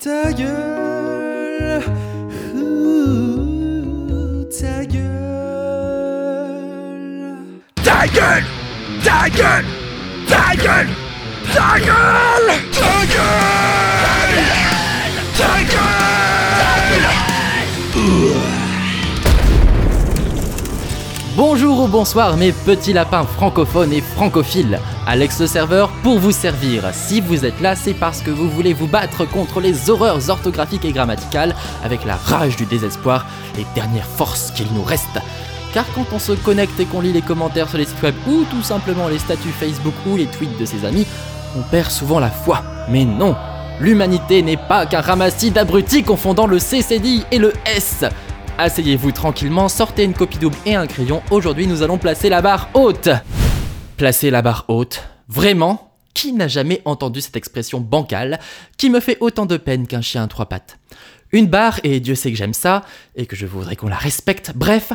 Ta gueule, ouh, ta gueule. Ta gueule. Ta gueule. Ta gueule. Ta gueule. Ta gueule. Ta gueule. Bonjour ou bonsoir mes petits lapins francophones et francophiles. Alex le serveur pour vous servir. Si vous êtes là, c'est parce que vous voulez vous battre contre les horreurs orthographiques et grammaticales avec la rage du désespoir, les dernières forces qu'il nous reste. Car quand on se connecte et qu'on lit les commentaires sur les sites web ou tout simplement les statuts Facebook ou les tweets de ses amis, on perd souvent la foi. Mais non, l'humanité n'est pas qu'un ramassis d'abrutis confondant le CCD et le S. Asseyez-vous tranquillement, sortez une copie double et un crayon. Aujourd'hui, nous allons placer la barre haute. Placer la barre haute. Vraiment Qui n'a jamais entendu cette expression bancale qui me fait autant de peine qu'un chien à trois pattes? Une barre, et Dieu sait que j'aime ça, et que je voudrais qu'on la respecte, bref,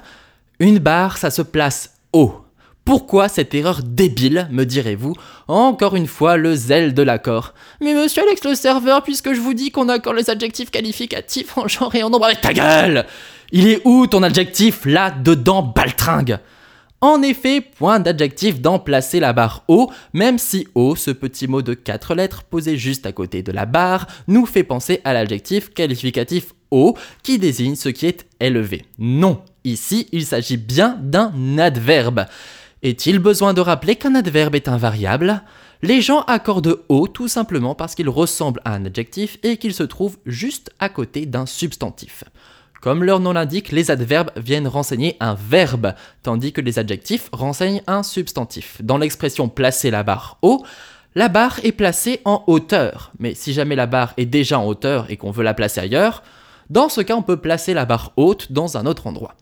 une barre, ça se place haut. Pourquoi cette erreur débile, me direz-vous? Encore une fois, le zèle de l'accord. Mais monsieur Alex le serveur, puisque je vous dis qu'on accorde les adjectifs qualificatifs en genre et en nombre avec ta gueule Il est où ton adjectif là, dedans, baltringue? En effet, point d'adjectif dans placer la barre haut, même si haut, ce petit mot de quatre lettres posé juste à côté de la barre, nous fait penser à l'adjectif qualificatif haut qui désigne ce qui est élevé. Non, ici il s'agit bien d'un adverbe. Est-il besoin de rappeler qu'un adverbe est un variable Les gens accordent haut tout simplement parce qu'il ressemble à un adjectif et qu'il se trouve juste à côté d'un substantif. Comme leur nom l'indique, les adverbes viennent renseigner un verbe, tandis que les adjectifs renseignent un substantif. Dans l'expression placer la barre haut, la barre est placée en hauteur. Mais si jamais la barre est déjà en hauteur et qu'on veut la placer ailleurs, dans ce cas on peut placer la barre haute dans un autre endroit.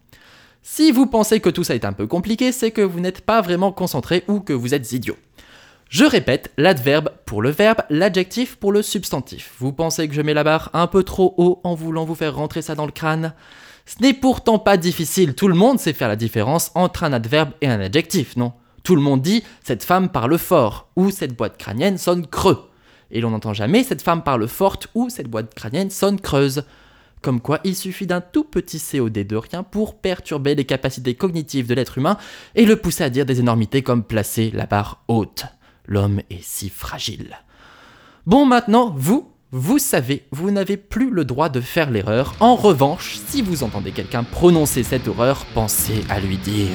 Si vous pensez que tout ça est un peu compliqué, c'est que vous n'êtes pas vraiment concentré ou que vous êtes idiot. Je répète, l'adverbe pour le verbe, l'adjectif pour le substantif. Vous pensez que je mets la barre un peu trop haut en voulant vous faire rentrer ça dans le crâne? Ce n'est pourtant pas difficile, tout le monde sait faire la différence entre un adverbe et un adjectif, non? Tout le monde dit cette femme parle fort ou cette boîte crânienne sonne creux. Et l'on n'entend jamais cette femme parle forte ou cette boîte crânienne sonne creuse. Comme quoi, il suffit d'un tout petit COD de rien pour perturber les capacités cognitives de l'être humain et le pousser à dire des énormités comme placer la barre haute. L'homme est si fragile. Bon, maintenant, vous, vous savez, vous n'avez plus le droit de faire l'erreur. En revanche, si vous entendez quelqu'un prononcer cette horreur, pensez à lui dire